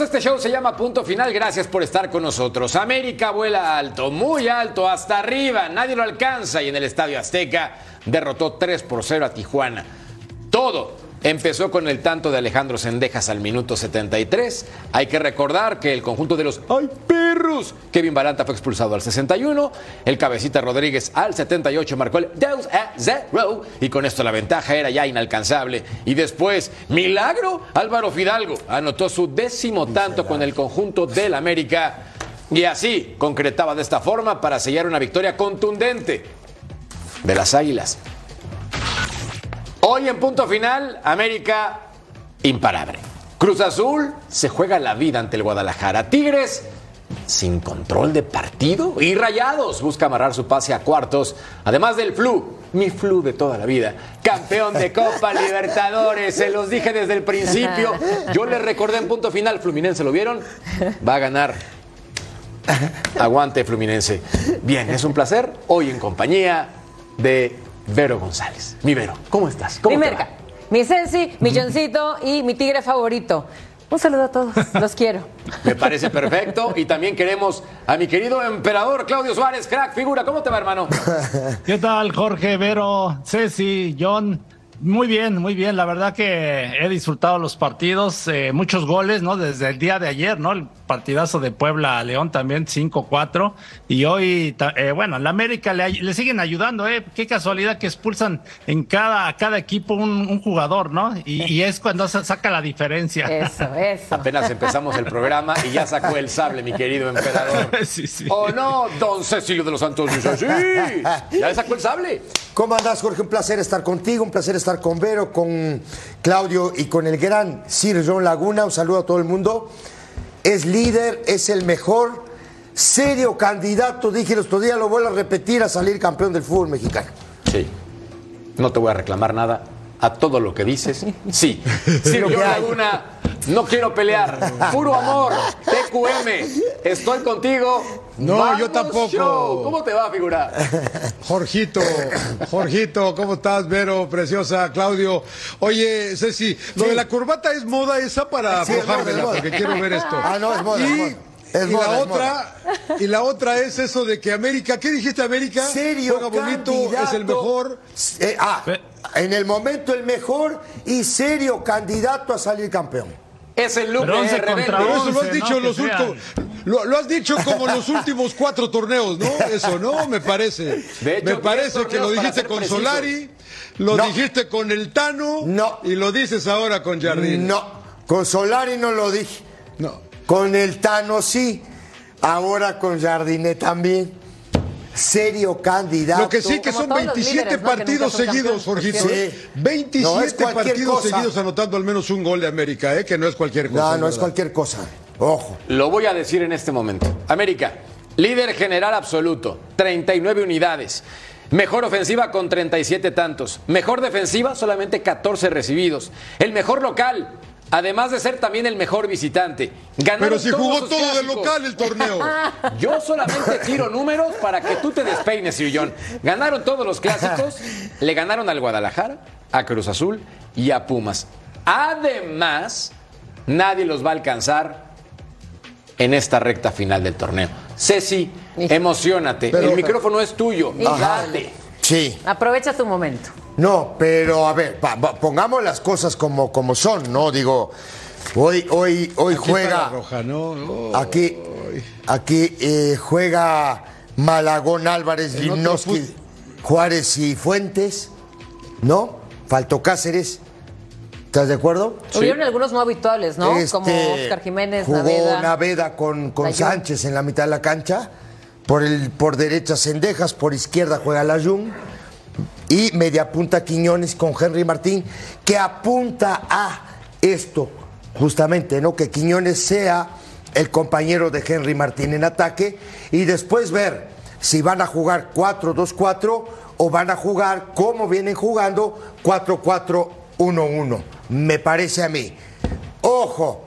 Este show, se llama Punto Final, gracias por estar con nosotros. América vuela alto, muy alto, hasta arriba, nadie lo alcanza y en el Estadio Azteca derrotó 3 por 0 a Tijuana. Todo Empezó con el tanto de Alejandro Sendejas al minuto 73. Hay que recordar que el conjunto de los ¡Ay, perros! Kevin Baranta fue expulsado al 61. El cabecita Rodríguez al 78 marcó el 2 a 0. Y con esto la ventaja era ya inalcanzable. Y después, milagro, Álvaro Fidalgo anotó su décimo tanto con el conjunto del América. Y así concretaba de esta forma para sellar una victoria contundente de las Águilas. Hoy en punto final, América imparable. Cruz Azul se juega la vida ante el Guadalajara. Tigres sin control de partido y Rayados busca amarrar su pase a cuartos, además del flu, mi flu de toda la vida, campeón de Copa Libertadores, se los dije desde el principio, yo les recordé en punto final, Fluminense, ¿lo vieron? Va a ganar. Aguante Fluminense. Bien, es un placer hoy en compañía de Vero González. Mi Vero, ¿cómo estás? ¿Cómo mi merca, mi Ceci, mi Johncito y mi tigre favorito. Un saludo a todos, los quiero. Me parece perfecto. Y también queremos a mi querido emperador Claudio Suárez, crack, figura. ¿Cómo te va, hermano? ¿Qué tal, Jorge, Vero, Ceci, John? Muy bien, muy bien. La verdad que he disfrutado los partidos, eh, muchos goles, ¿no? Desde el día de ayer, ¿no? El partidazo de Puebla a León también, 5-4. Y hoy, eh, bueno, la América le, siguen ayudando, ¿eh? Qué casualidad que expulsan en cada, cada equipo un, jugador, ¿no? Y, es cuando se saca la diferencia. Eso, eso. Apenas empezamos el programa y ya sacó el sable, mi querido emperador. Sí, sí. ¿O no, don Cecilio de los Santos? Sí, ya sacó el sable. ¿Cómo andás, Jorge? Un placer estar contigo, un placer estar con Vero, con Claudio y con el gran Sir John Laguna. Un saludo a todo el mundo. Es líder, es el mejor, serio candidato, dije el otro día, lo vuelvo a repetir, a salir campeón del fútbol mexicano. Sí. No te voy a reclamar nada. A todo lo que dices, sí. Laguna no quiero pelear. Puro amor. TQM. Estoy contigo. No, yo tampoco. ¿Cómo te va, figura? Jorgito, Jorgito, ¿cómo estás, Vero, preciosa, Claudio? Oye, Ceci, lo de la corbata es moda esa para sí, porque quiero ver esto. Ah, no, es moda. Y, es moda. La otra, y la otra es eso de que América, ¿qué dijiste América? Serio, juega bonito, es el mejor. Eh, ah, en el momento el mejor y serio candidato a salir campeón. Es el look de rebelde. eso lo has dicho los últimos, lo, has dicho como los últimos cuatro torneos, ¿no? Eso, ¿no? Me parece. me parece que lo dijiste con Solari, lo dijiste con el Tano, no. y lo dices ahora con Jardín. No, con Solari no lo dije. No. Con el Tano sí, ahora con Jardine también serio candidato. Lo que sí que son 27 partidos seguidos, Jorgito. Sí. 27 partidos seguidos anotando al menos un gol de América, ¿eh? que no es cualquier cosa. No, no es cualquier cosa. Ojo. Lo voy a decir en este momento. América, líder general absoluto, 39 unidades. Mejor ofensiva con 37 tantos. Mejor defensiva, solamente 14 recibidos. El mejor local, Además de ser también el mejor visitante. Pero si jugó todo de local el torneo. Yo solamente tiro números para que tú te despeines, Sillón. Ganaron todos los clásicos. Le ganaron al Guadalajara, a Cruz Azul y a Pumas. Además, nadie los va a alcanzar en esta recta final del torneo. Ceci, emocionate. el micrófono es tuyo. Dale. Sí. Aprovecha tu momento. No, pero a ver, pongamos las cosas como, como son, ¿no? Digo, hoy, hoy, hoy juega. Aquí, aquí eh, juega Malagón Álvarez, Limnoski, Juárez y Fuentes, ¿no? Faltó Cáceres. ¿Estás de acuerdo? Hubieron algunos no habituales, ¿no? Este, como Oscar Jiménez, jugó Naveda. Naveda con, con Sánchez en la mitad de la cancha. Por, el, por derecha Cendejas, por izquierda juega Layún y media punta Quiñones con Henry Martín, que apunta a esto, justamente, ¿no? Que Quiñones sea el compañero de Henry Martín en ataque y después ver si van a jugar 4-2-4 o van a jugar como vienen jugando 4-4-1-1. Me parece a mí. Ojo,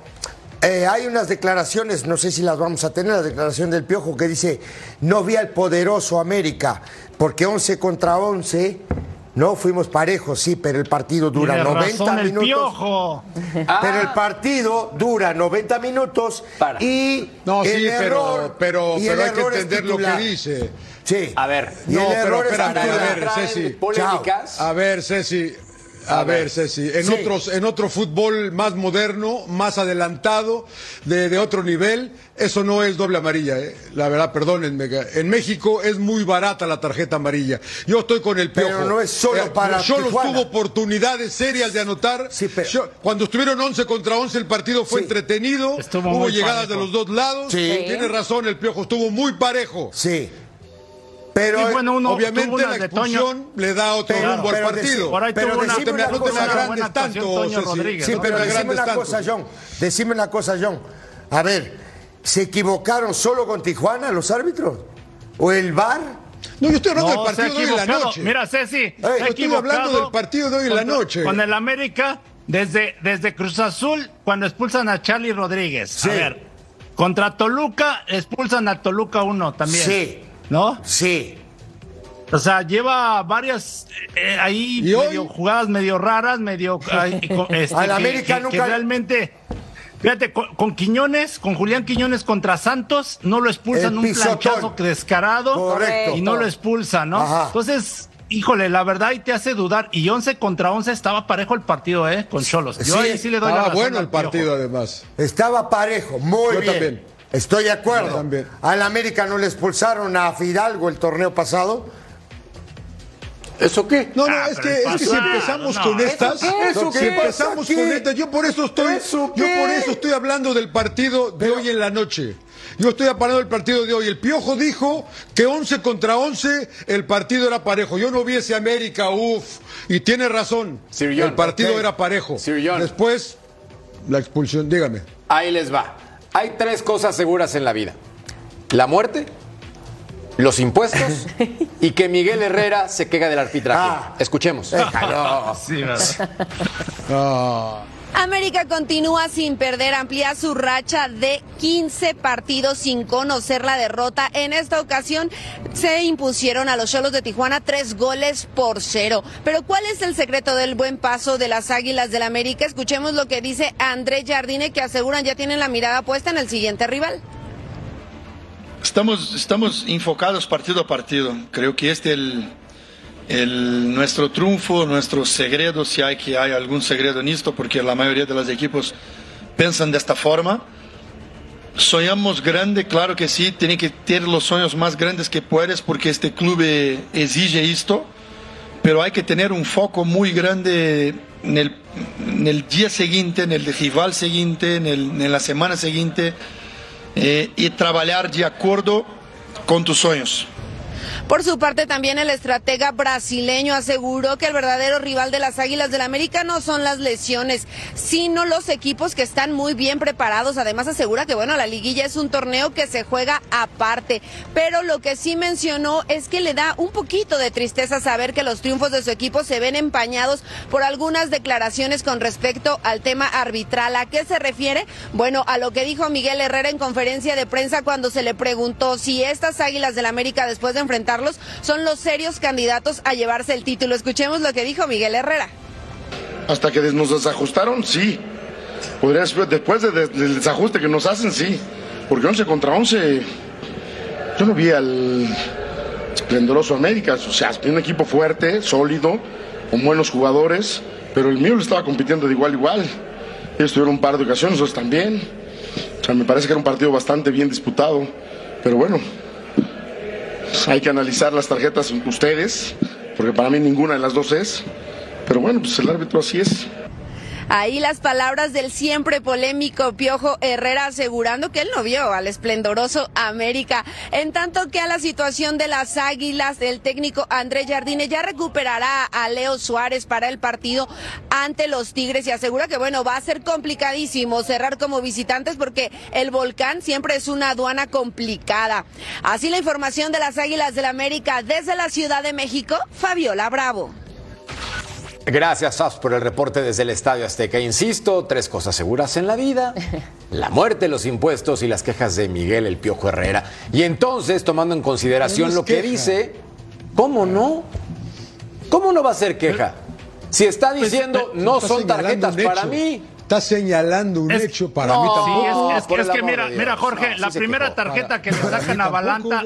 eh, hay unas declaraciones, no sé si las vamos a tener, la declaración del Piojo que dice, no vi al poderoso América, porque 11 contra 11 No, fuimos parejos, sí, pero el partido dura 90 minutos. Pero el partido dura 90 minutos y No, sí, pero, pero, pero hay que entender lo que dice. Sí. A ver, no, pero espérame, a ver, Ceci. Polémicas. A ver, Ceci, a, ver, Ceci, en, otros, en otro fútbol más moderno, más adelantado, de, otro nivel, eso no es doble amarilla, ¿eh? la verdad, perdónenme. En México es muy barata la tarjeta amarilla. Yo estoy con el piojo. Pero no es solo eh, para Solo tuvo oportunidades serias de anotar. cuando estuvieron 11 contra 11 el partido fue entretenido, hubo llegadas de los dos lados. Tiene razón, el piojo estuvo muy parejo. Sí. Pero bueno, obviamente la expulsión le da otro rumbo al partido. Por ahí pero tuvo no te me, no te me agrandes tanto, Sí, pero decime una cosa, John. Decime una cosa, John. A ver, ¿se equivocaron solo con Tijuana los árbitros? ¿O el VAR? No, yo estoy hablando del partido de hoy en la noche. Mira, Ceci, yo estoy hablando del partido de hoy en la noche. Con el América, desde, desde Cruz Azul, cuando expulsan a Charlie Rodríguez. Sí. A ver, contra Toluca, expulsan a Toluca uno también. Sí. ¿No? Sí. O sea, lleva varias eh, ahí medio jugadas medio raras, medio este, América nunca... realmente Fíjate, con, Quiñones, con Julián Quiñones contra Santos, no lo expulsan un planchazo descarado Correcto. y no lo expulsan, ¿no? Entonces, híjole, la verdad ahí te hace dudar. Y 11 contra 11 estaba parejo el partido, ¿eh? Con Cholos. Yo ahí sí le doy la razón bueno el partido, además. Estaba parejo, muy bien. También. Estoy de acuerdo. Al América no le expulsaron a Fidalgo el torneo pasado. ¿Eso qué? No, no, ah, es, que, es que si empezamos con estas, ¿Eso si empezamos con estas, yo por eso estoy, yo por eso estoy hablando del partido de hoy en la noche. Yo estoy hablando del partido de hoy. El Piojo dijo que 11 contra 11 el partido era parejo. Yo no vi ese América, uff, y tiene razón. el partido era parejo. Después, la expulsión, dígame. Ahí les va. Hay tres cosas seguras en la vida. La muerte, los impuestos y que Miguel Herrera se queja del arbitraje. Ah. Escuchemos. América continúa sin perder, amplía su racha de 15 partidos sin conocer la derrota. En esta ocasión se impusieron a los Cholos de Tijuana tres goles por cero. Pero ¿cuál es el secreto del buen paso de las Águilas del América? Escuchemos lo que dice André Jardine, que aseguran ya tienen la mirada puesta en el siguiente rival. Estamos, estamos enfocados partido a partido. Creo que este es el el, nuestro triunfo, nuestro segredo, si hay que hay algún segredo en esto, porque la mayoría de los equipos piensan de esta forma. Soñamos grande, claro que sí, tiene que tener los sueños más grandes que puedes porque este club exige esto, pero hay que tener un foco muy grande en el, día siguiente, en el rival siguiente, en la semana siguiente eh, y trabajar de acuerdo con tus sueños. Por su parte, también el estratega brasileño aseguró que el verdadero rival de las Águilas del América no son las lesiones, sino los equipos que están muy bien preparados. Además, asegura que, bueno, la liguilla es un torneo que se juega aparte. Pero lo que sí mencionó es que le da un poquito de tristeza saber que los triunfos de su equipo se ven empañados por algunas declaraciones con respecto al tema arbitral. ¿A qué se refiere? Bueno, a lo que dijo Miguel Herrera en conferencia de prensa cuando se le preguntó si estas Águilas del América, después de enfrentar son los serios candidatos a llevarse el título. Escuchemos lo que dijo Miguel Herrera. Hasta que nos desajustaron, sí. Podría después del desajuste que nos hacen, sí. Porque 11 contra 11, yo no vi al esplendoroso América. O sea, un equipo fuerte, sólido, con buenos jugadores, pero el mío lo estaba compitiendo de igual a igual. Ellos tuvieron un par de ocasiones, nosotros también. O sea, me parece que era un partido bastante bien disputado. Pero bueno, hay que analizar las tarjetas ustedes, porque para mí ninguna de las dos es. Pero bueno, pues el árbitro así es. Ahí las palabras del siempre polémico Piojo Herrera asegurando que él no vio al esplendoroso América. En tanto que a la situación de las Águilas, el técnico Andrés Jardine ya recuperará a Leo Suárez para el partido ante los Tigres y asegura que bueno, va a ser complicadísimo cerrar como visitantes porque el volcán siempre es una aduana complicada. Así la información de las Águilas del América desde la Ciudad de México, Fabiola Bravo. Gracias, Fabs, por el reporte desde el Estadio Azteca. Insisto, tres cosas seguras en la vida: la muerte, los impuestos y las quejas de Miguel el Piojo Herrera. Y entonces, tomando en consideración lo que dice, ¿cómo no? ¿Cómo no va a ser queja? Si está pues, diciendo no son tarjetas para mí. Está señalando un hecho para mí tampoco. es, es, que mira, mira Jorge, la primera tarjeta que le sacan a Balanta,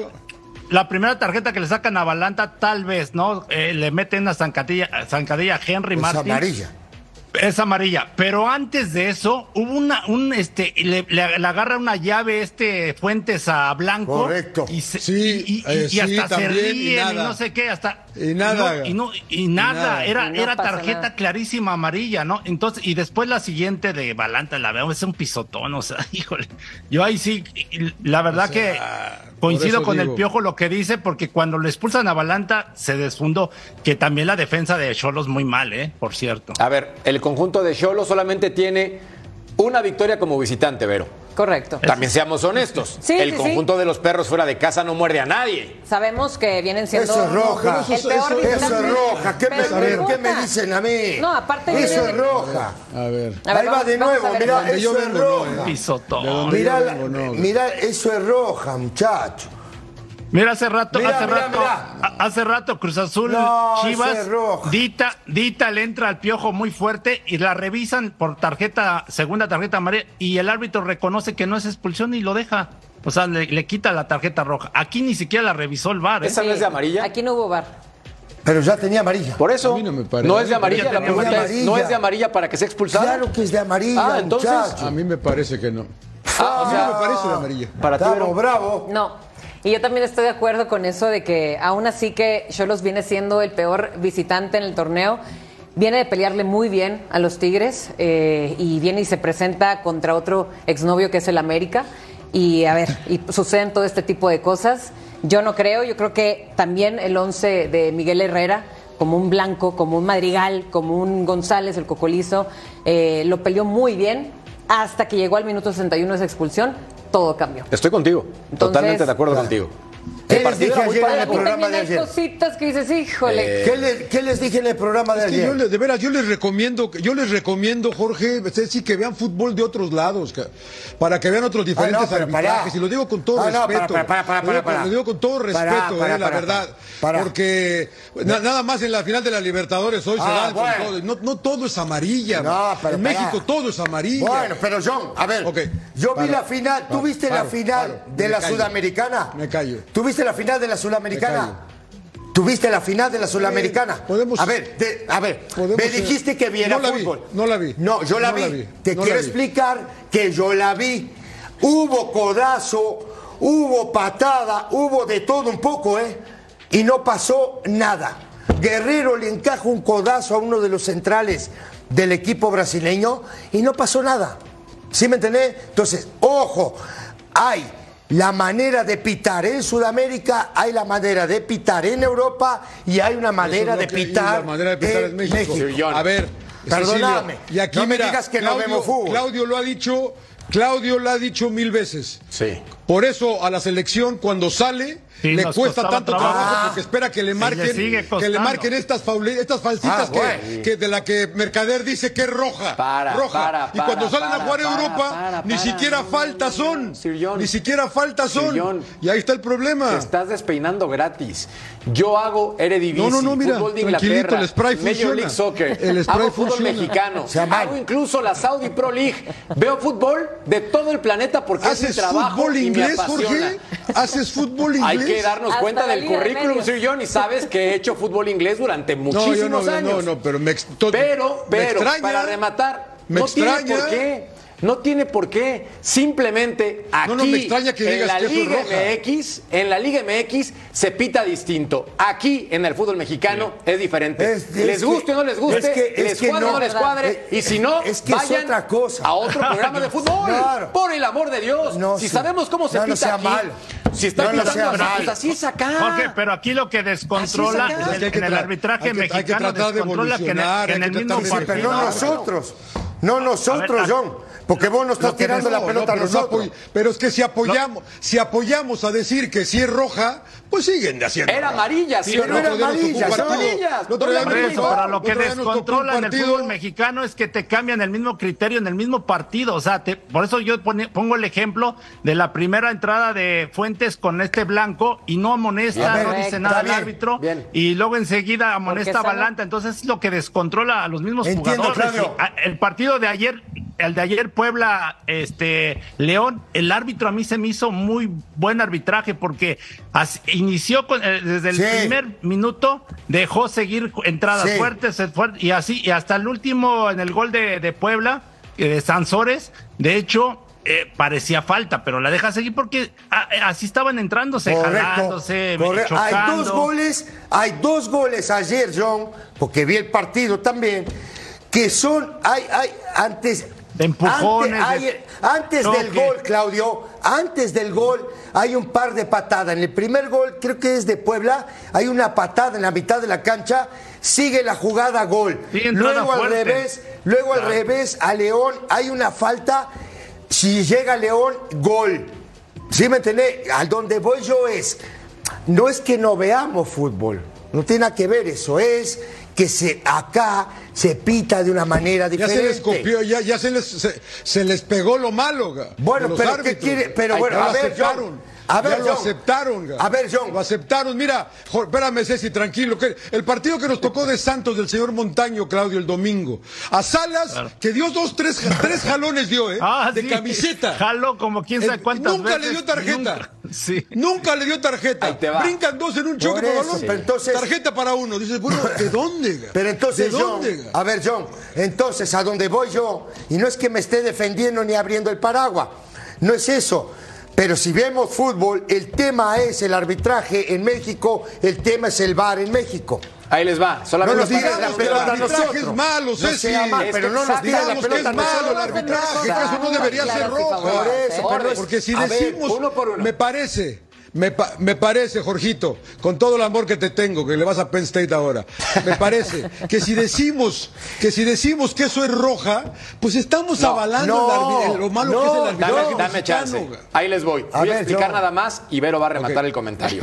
la primera tarjeta que le sacan a Balanta, tal vez, ¿no? Eh, le meten una zancadilla, zancadilla a Henry es amarilla. Es amarilla, pero antes de eso hubo una, un, este, le, le, agarra una llave este Fuentes a Blanco. Correcto. Y, sí, y, y, eh, hasta se ríen y, no sé qué, hasta. Y nada. Y, no, y, nada, era, era tarjeta clarísima amarilla, ¿no? Entonces, y después la siguiente de Balanta, la veo, es un pisotón, o sea, híjole. Yo ahí sí, la verdad que coincido con el piojo lo que dice, porque cuando le expulsan a Balanta se desfundó, que también la defensa de Cholos muy mal, ¿eh? Por cierto. A ver, el conjunto de Cholo solamente tiene una victoria como visitante, Vero. Correcto. También seamos honestos. el conjunto de los perros fuera de casa no muerde a nadie. Sabemos que vienen siendo. Eso es roja. el peor eso, es roja. ¿Qué me, ¿Qué me, dicen a mí? No, aparte. Eso es roja. A ver. Ahí va de nuevo. Mira, eso es roja. Mira, mira, eso es roja, muchacho. Mira, hace rato, hace rato, hace rato Cruz Azul, Chivas, Dita, Dita le entra al piojo muy fuerte y la revisan por tarjeta, segunda tarjeta amarilla, y el árbitro reconoce que no es expulsión y lo deja. O sea, le, quita la tarjeta roja. Aquí ni siquiera la revisó el VAR. ¿eh? ¿Esa no es de amarilla? Aquí no hubo VAR. Pero ya tenía amarilla. Por eso. no, es de amarilla. La pregunta es, ¿no es de amarilla para que sea expulsado? Claro que es de amarilla. Ah, entonces. A mí me parece que no. Ah, a mí me parece de amarilla. Para ti, bravo. No. Y yo también estoy de acuerdo con eso de que aún así que Cholos viene siendo el peor visitante en el torneo, viene de pelearle muy bien a los Tigres eh, y viene y se presenta contra otro exnovio que es el América. Y a ver, y suceden todo este tipo de cosas. Yo no creo, yo creo que también el 11 de Miguel Herrera, como un Blanco, como un Madrigal, como un González, el Cocolizo, eh, lo peleó muy bien hasta que llegó al minuto 61 esa expulsión todo cambió. Estoy contigo, totalmente de acuerdo contigo. ¿Qué les dije ayer en el programa de ayer? cositas que dices, híjole. Eh, ¿Qué, les dije en el programa de ayer? Yo, de veras, yo les recomiendo, yo les recomiendo, Jorge, sí, que vean fútbol de otros lados, para que vean otros diferentes ah, arbitrajes. Y lo digo con todo ah, respeto. lo, digo, con todo respeto, eh, la verdad. Porque nada más en la final de la Libertadores hoy se ah, dan todo. No, no, todo es amarilla. en México todo es amarilla. Bueno, pero John, a ver, yo vi la final, ¿tú viste la final de la Sudamericana? Me callo. ¿Tuviste la final de la Sudamericana? ¿Tuviste la final de la Sudamericana? a ver, a ver, me dijiste que viera fútbol. no la vi. No, yo la, vi. Te quiero explicar que yo la vi. Hubo codazo, hubo patada, hubo de todo un poco, ¿eh? Y no pasó nada. Guerrero le encaja un codazo a uno de los centrales del equipo brasileño y no pasó nada. ¿Sí me entendés? Entonces, ojo, hay la manera de pitar en Sudamérica, hay la manera de pitar en Europa y hay una manera de pitar, la manera de pitar en, México. A ver, perdóname. Y aquí no me digas que no vemos fútbol. Claudio lo ha dicho, Claudio lo ha dicho mil veces. Sí. Por eso a la selección cuando sale le cuesta tanto trabajo, porque espera que le marquen que le marquen estas estas falsitas ah, que, de la que Mercader dice que es roja, para, roja. y cuando salen a jugar Europa ni siquiera falta son, ni siquiera falta son. y ahí está el problema. estás despeinando gratis. Yo hago Eredivisie, no, no, no, fútbol de Inglaterra, el spray Major League Soccer, el hago fútbol mexicano, hago incluso la Saudi Pro League, veo fútbol de todo el planeta porque es mi trabajo fútbol y inglés, me Jorge? ¿Haces fútbol inglés? Que darnos cuenta del currículum, Sir John, y sabes que he hecho fútbol inglés durante muchísimos no, años. No, no, pero me, pero, pero, para rematar, no tiene por qué no tiene por qué. Simplemente aquí en la Liga MX, en la Liga MX se pita distinto. Aquí en el fútbol mexicano es diferente. les guste o no les guste, les cuadre o no les cuadre, y si no, vayan otra cosa. a otro programa de fútbol. Por el amor de Dios, si sabemos cómo se pita aquí, mal. Si está pitando pues así es acá. Jorge, pero aquí lo que descontrola en el arbitraje mexicano descontrola que en el, mismo partido. Pero no nosotros, no nosotros, John. Porque vos no estás tirando la pelota a nosotros. pero es que si apoyamos, si apoyamos a decir que si es roja, pues siguen haciendo. Era amarilla, sí, pero era amarilla, no, pero lo que descontrola en el fútbol mexicano es que te cambian el mismo criterio en el mismo partido. O sea, por eso yo pongo el ejemplo de la primera entrada de Fuentes con este blanco y no amonesta, no dice nada al árbitro. Y luego enseguida amonesta a Balanta. Entonces es lo que descontrola a los mismos jugadores. El partido de ayer el de ayer Puebla, este León, el árbitro a mí se me hizo muy buen arbitraje porque inició eh, desde el primer minuto, dejó seguir entradas fuertes, y así, y hasta el último en el gol de, Puebla, eh, de Sansores, de hecho, eh, parecía falta, pero la deja seguir porque ah, así estaban entrándose, jalándose, Hay dos goles, hay dos goles ayer, John, porque vi el partido también, que son, hay, hay, antes, empujones. Antes, del gol, Claudio, antes del gol hay un par de patadas. En el primer gol, creo que es de Puebla, hay una patada en la mitad de la cancha, sigue la jugada gol. luego al revés, luego al revés a León hay una falta. Si llega León, gol. ¿Sí me entendés? Al donde voy yo es, no es que no veamos fútbol, no tiene nada que ver eso, es que se acá se pita de una manera diferente. Ya se les copió, ya, ya se, les, se, les pegó lo malo. Bueno, pero ¿qué quiere? Pero bueno, a ver, a ver, ya lo aceptaron. A ver, John. Lo aceptaron. Mira, espérame, Ceci, tranquilo. Que el partido que nos tocó de Santos del señor Montaño, Claudio, el domingo. A Salas, que dio dos, tres, tres jalones dio, ¿eh? Ah, de camiseta. Jaló como quién sabe cuántas Nunca le dio tarjeta. Nunca, sí. Nunca le dio tarjeta. Brincan dos en un choque por balón. entonces, tarjeta para uno. Dices, bueno, ¿de dónde? Pero entonces, ¿De dónde? a ver, John, entonces, a dónde voy yo, y no es que me esté defendiendo ni abriendo el paraguas. No es eso. Pero si vemos fútbol, el tema es el arbitraje en México, el tema es el VAR en México. Ahí les va. Solamente no nos digas la pelota a nosotros. es malo, no sea mal, pero no nos la pelota es malo el arbitraje, que eso no debería ser rojo. Por eso, porque si decimos, me parece me, me, parece, Jorgito, con todo el amor que te tengo, que le vas a Penn State ahora, me parece que si decimos que si decimos que eso es roja, pues estamos avalando lo malo que es el arbitraje. Dame, chance. Ahí les voy. voy a explicar nada más y Vero va a rematar el comentario.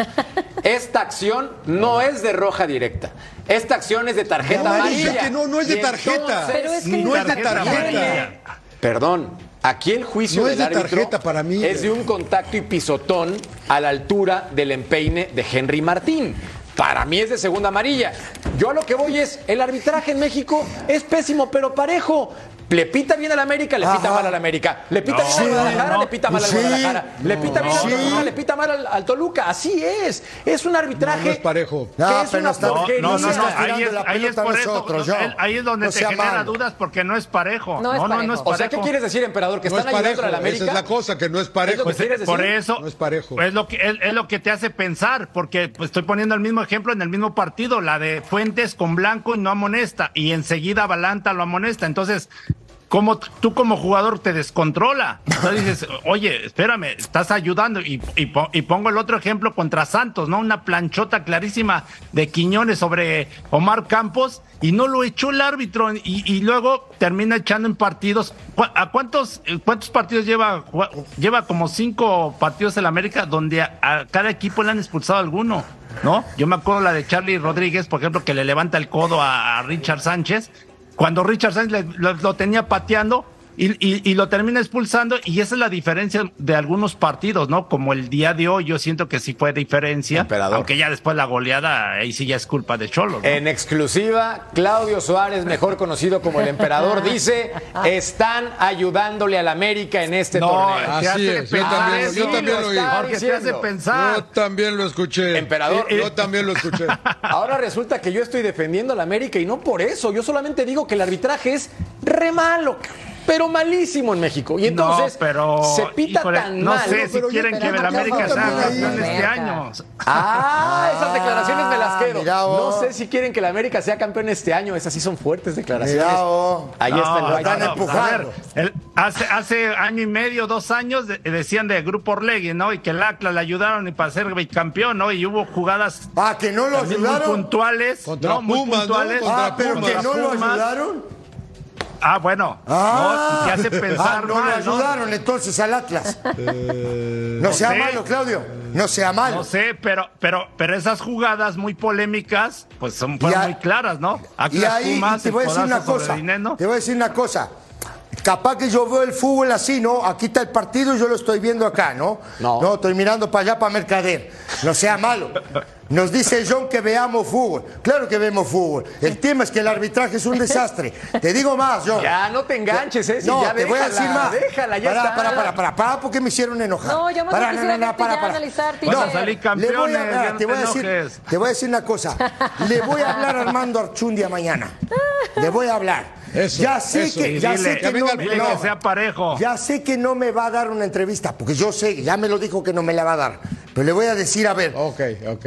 Esta acción no es de roja directa. Esta acción es de tarjeta amarilla. no, no es de tarjeta. no es de tarjeta. Perdón, Aquí el juicio del árbitro para mí, es de un contacto y pisotón a la altura del empeine de Henry Martín. Para mí es de segunda amarilla. Yo a lo que voy es, el arbitraje en México es pésimo, pero parejo. Le pita bien al América, le pita mal al América. Le pita bien al Guadalajara, le pita mal al Guadalajara. le pita bien al Toluca, le pita mal al, Toluca. Así es. Es un arbitraje. No, es parejo. Que es una porquería. No, no, no. Ahí es, ahí es por eso. Ahí es donde se genera dudas porque no es parejo. No, es parejo. no, es parejo. O sea, ¿qué quieres decir, emperador? Que están ayudando a la América. Esa es la cosa, que no es parejo. Pues, por eso. No es parejo. Es lo, que, es, lo que te hace pensar, porque pues, estoy poniendo el mismo ejemplo en el mismo partido, la de Fuentes con Blanco y no amonesta, y enseguida Balanta lo amonesta. Entonces, como tú como jugador te descontrola. Dices, oye, espérame, estás ayudando. Y, pongo el otro ejemplo contra Santos, ¿no? Una planchota clarísima de Quiñones sobre Omar Campos y no lo echó el árbitro. Y, luego termina echando en partidos. ¿A cuántos, cuántos partidos lleva? Lleva como cinco partidos en la América donde a, cada equipo le han expulsado alguno. ¿No? Yo me acuerdo la de Charlie Rodríguez, por ejemplo, que le levanta el codo a Richard Sánchez cuando Richard Sainz lo, tenía pateando y, lo termina expulsando y esa es la diferencia de algunos partidos, ¿no? Como el día de hoy, yo siento que sí fue diferencia, aunque ya después la goleada, ahí sí ya es culpa de Cholo. En exclusiva, Claudio Suárez, mejor conocido como el emperador, dice, están ayudándole al América en este torneo. Así es, yo también, yo también lo oí. hace pensar. Yo también lo escuché. Emperador. Yo también lo escuché. Ahora resulta que yo estoy defendiendo al América y no por eso, yo solamente digo que el arbitraje es re malo pero malísimo en México. Y entonces pero, se pita tan no mal. No sé si quieren que el América sea campeón este año. Ah, esas declaraciones me las quedo. No sé si quieren que el América sea campeón este año. Esas sí son fuertes declaraciones. Ahí está el están empujando. hace, hace año y medio, dos años, decían de Grupo Orlegui, ¿no? Y que el Atlas le ayudaron y para ser campeón, ¿no? Y hubo jugadas. Ah, que no lo ayudaron. Muy puntuales. Contra muy puntuales. Ah, pero que no lo ayudaron. Ah, bueno. Ah, no, hace pensar ah, no lo ayudaron entonces al Atlas. Eh, no, sea malo, Claudio. No sea malo. No sé, pero, pero, pero esas jugadas muy polémicas, pues son muy claras, ¿no? y ahí te voy a decir una cosa. Te voy a decir una cosa. Capaz que yo veo el fútbol así, ¿no? Aquí está el partido y yo lo estoy viendo acá, ¿no? No. No, estoy mirando para allá, para Mercader. No sea malo. Nos dice John que veamos fútbol. Claro que vemos fútbol. El tema es que el arbitraje es un desastre. Te digo más, John. Ya, no te enganches, ¿eh? no, ya te voy a decir más. Déjala, ya para, está. Para, para, para, para, porque me hicieron enojar. No, yo me para, no, no, no, para, para. Analizar, no, a salir campeones, voy a, te, voy a decir, te voy a decir una cosa. Le voy a hablar a Armando Archundia mañana. Le voy a hablar. Eso, ya sé que, ya sé que, no, que sea parejo. Ya sé que no me va a dar una entrevista, porque yo sé, ya me lo dijo que no me la va a dar. Pero le voy a decir, a ver. Ok, ok.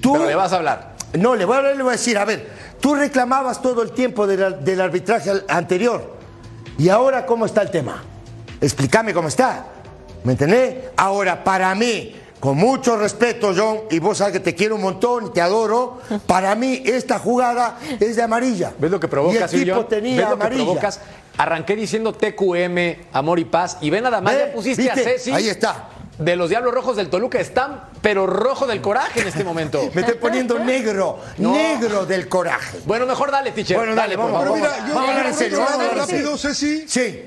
¿Tú, Pero le vas a hablar. No, le voy a, le voy a decir, a ver, tú reclamabas todo el tiempo del arbitraje anterior. ¿Y ahora cómo está el tema? Explícame cómo está. ¿Me entendés? Ahora, para mí, con mucho respeto, John, y vos sabes que te quiero un montón y te adoro, para mí esta jugada es de amarilla. ¿Ves lo que provocas, y el tipo tenía ¿Ves lo amarilla. Que provocas? Arranqué diciendo TQM, amor y paz, y ven nada más, ya pusiste a Ceci. Ahí está de los Diablos Rojos del Toluca están, pero rojo del coraje en este momento. Me estoy poniendo negro, negro del coraje. Bueno, mejor dale, teacher. Bueno, dale, por favor. Mira, yo, vamos a hablar en serio. Vamos a hablar rápido, Ceci. Sí.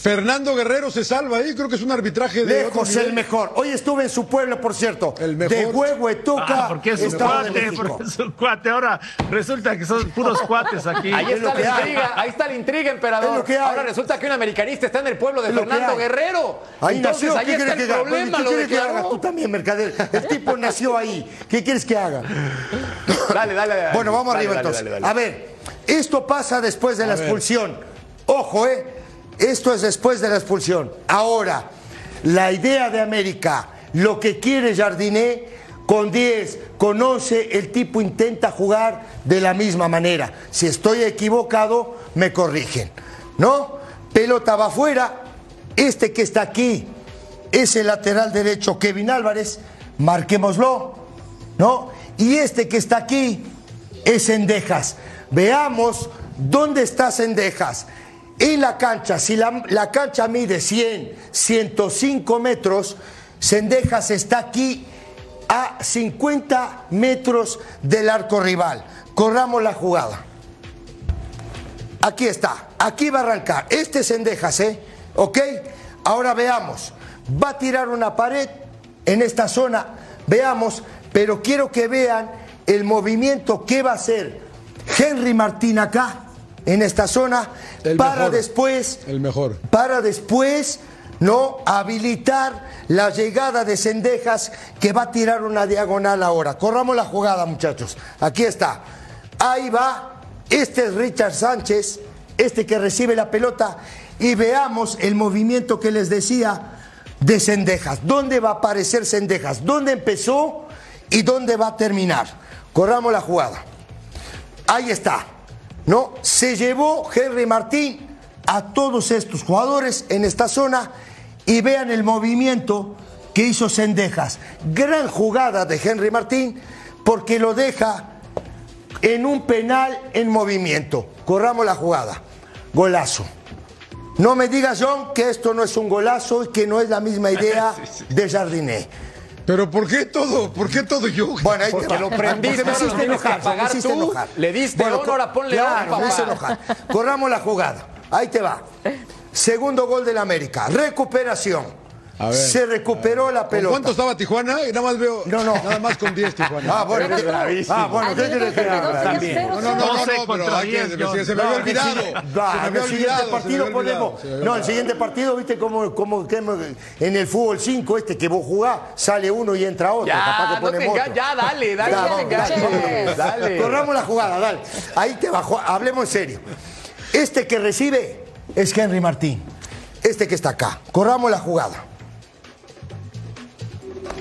Fernando Guerrero se salva ahí, creo que es un arbitraje de lejos el mejor. Hoy estuve en su pueblo, por cierto. El mejor. De huevo toca. Ah, porque es un cuate, porque es un cuate. Ahora resulta que son puros cuates aquí. Ahí está la intriga, ahí está la intriga, emperador. Ahora resulta que un americanista está en el pueblo de Fernando Guerrero. Ahí Entonces, nació. ahí está el problema. ¿Qué quieres que haga? Tú también, mercader. El tipo nació ahí. ¿Qué quieres que haga? Dale, dale, dale. Bueno, vamos dale, arriba dale, entonces. Dale, a ver, esto pasa después de la expulsión. Ojo, ¿eh? Esto es después de la expulsión. Ahora, la idea de América, lo que quiere Jardiné, con 10, con 11, el tipo intenta jugar de la misma manera. Si estoy equivocado, me corrigen. ¿No? Pelota va afuera. Este que está aquí es el lateral derecho, Kevin Álvarez. Marquémoslo. ¿No? Y este que está aquí es Sendejas. Veamos dónde está Sendejas en la cancha, si la, cancha mide 100, 105 metros, Sendejas está aquí a 50 metros del arco rival. Corramos la jugada. Aquí está, aquí va a arrancar. Este es Sendejas, ¿eh? ¿Ok? Ahora veamos. Va a tirar una pared en esta zona. Veamos, pero quiero que vean el movimiento que va a hacer Henry Martín acá en esta zona para después el mejor para después no habilitar la llegada de Cendejas que va a tirar una diagonal ahora. Corramos la jugada, muchachos. Aquí está. Ahí va. Este es Richard Sánchez, este que recibe la pelota y veamos el movimiento que les decía de Cendejas. ¿Dónde va a aparecer Cendejas? ¿Dónde empezó y dónde va a terminar? Corramos la jugada. Ahí está. ¿No? Se llevó Henry Martín a todos estos jugadores en esta zona y vean el movimiento que hizo Sendejas. Gran jugada de Henry Martín porque lo deja en un penal en movimiento. Corramos la jugada. Golazo. No me digas, John, que esto no es un golazo y que no es la misma idea de Jardiné. Pero ¿por qué todo? ¿Por qué todo yo? Bueno, ahí Porque lo prendiste, me hiciste enojar, me hiciste enojar. Le diste bueno, ahora ponle claro, me hice enojar. Corramos la jugada. Ahí te va. Segundo gol del América. Recuperación. Se recuperó la pelota. ¿Cuánto estaba Tijuana? Nada más veo. No, no. Nada más con 10 Tijuana. Ah, bueno, qué Ah, bueno, ¿qué quieres que haga? También. No, no, no, no, pero hay que, se me había olvidado. Se me había el siguiente partido ponemos. No, el siguiente partido, viste cómo, cómo en el fútbol 5 este que vos jugás, sale uno y entra otro. Ya, Capaz que no ya, dale, dale, dale, dale. Corramos la jugada, dale. Ahí te bajo, hablemos en serio. Este que recibe es Henry Martín. Este que está acá. Corramos la jugada.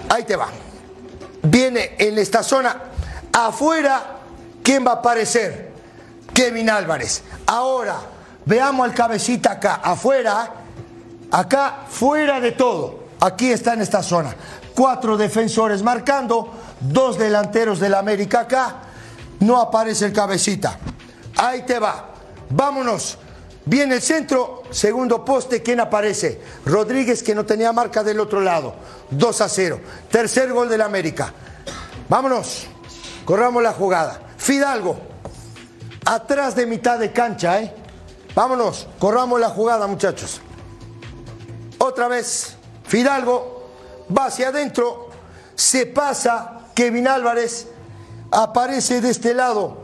Ahí te va. Viene en esta zona. Afuera, ¿quién va a aparecer? Kevin Álvarez. Ahora, veamos al cabecita acá. Afuera, acá, fuera de todo. Aquí está en esta zona. Cuatro defensores marcando, dos delanteros del América acá. No aparece el cabecita. Ahí te va. Vámonos. Viene el centro, segundo poste, ¿quién aparece? Rodríguez que no tenía marca del otro lado. 2 a 0. Tercer gol del América. Vámonos. Corramos la jugada. Fidalgo. Atrás de mitad de cancha, ¿eh? Vámonos. Corramos la jugada, muchachos. Otra vez. Fidalgo va hacia adentro. Se pasa. Kevin Álvarez aparece de este lado.